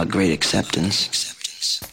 uh, great acceptance.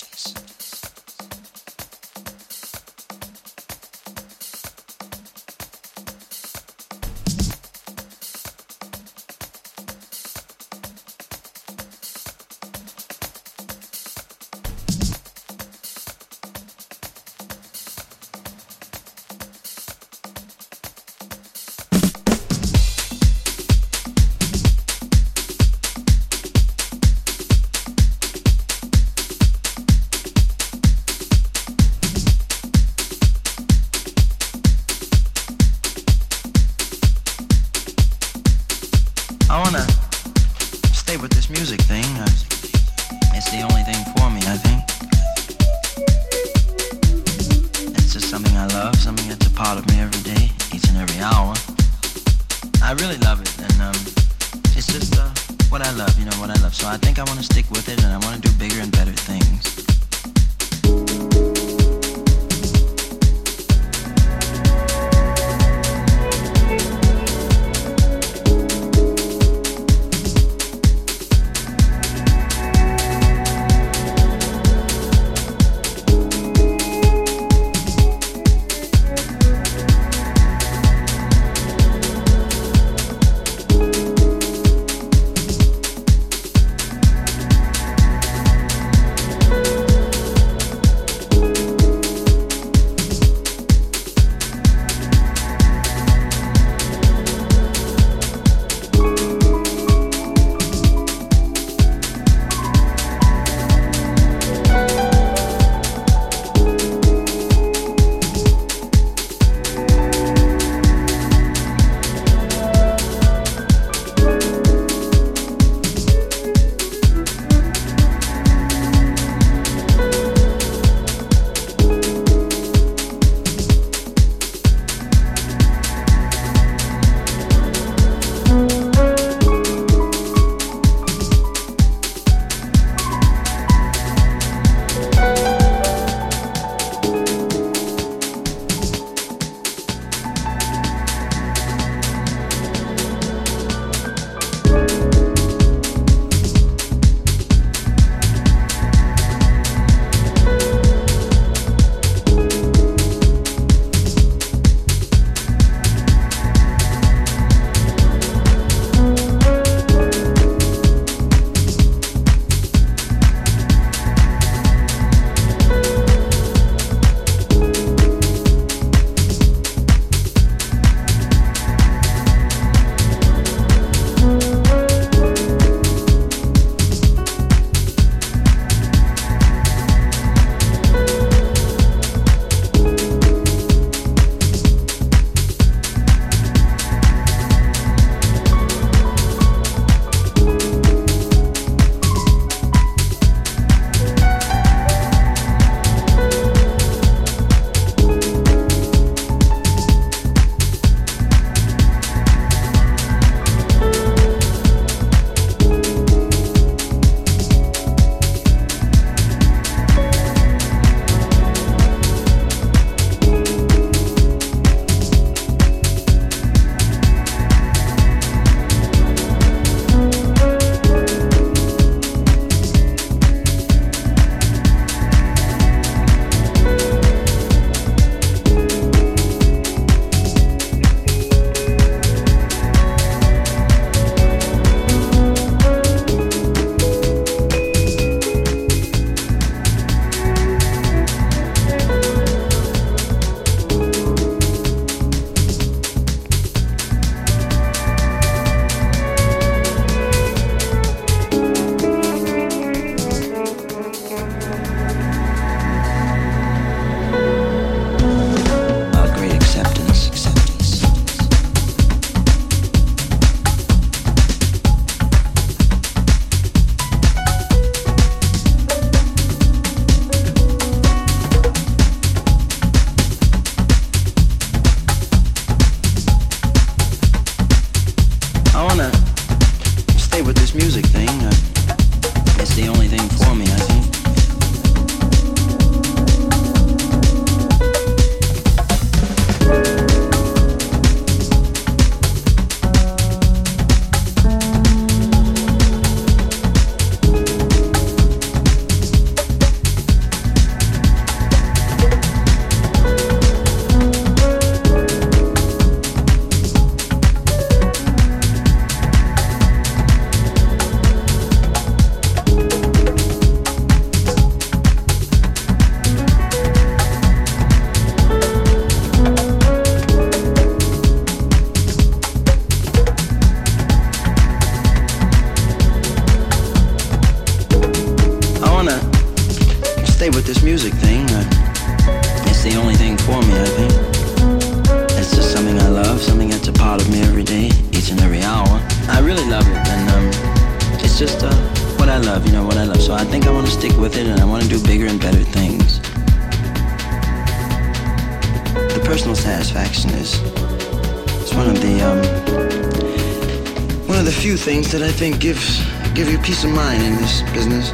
Think gives give you peace of mind in this business.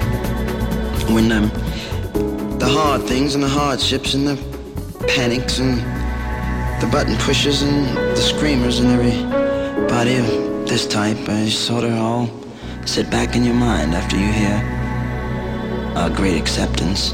When um, the hard things and the hardships and the panics and the button pushes and the screamers and everybody of this type uh, sort of all sit back in your mind after you hear a great acceptance.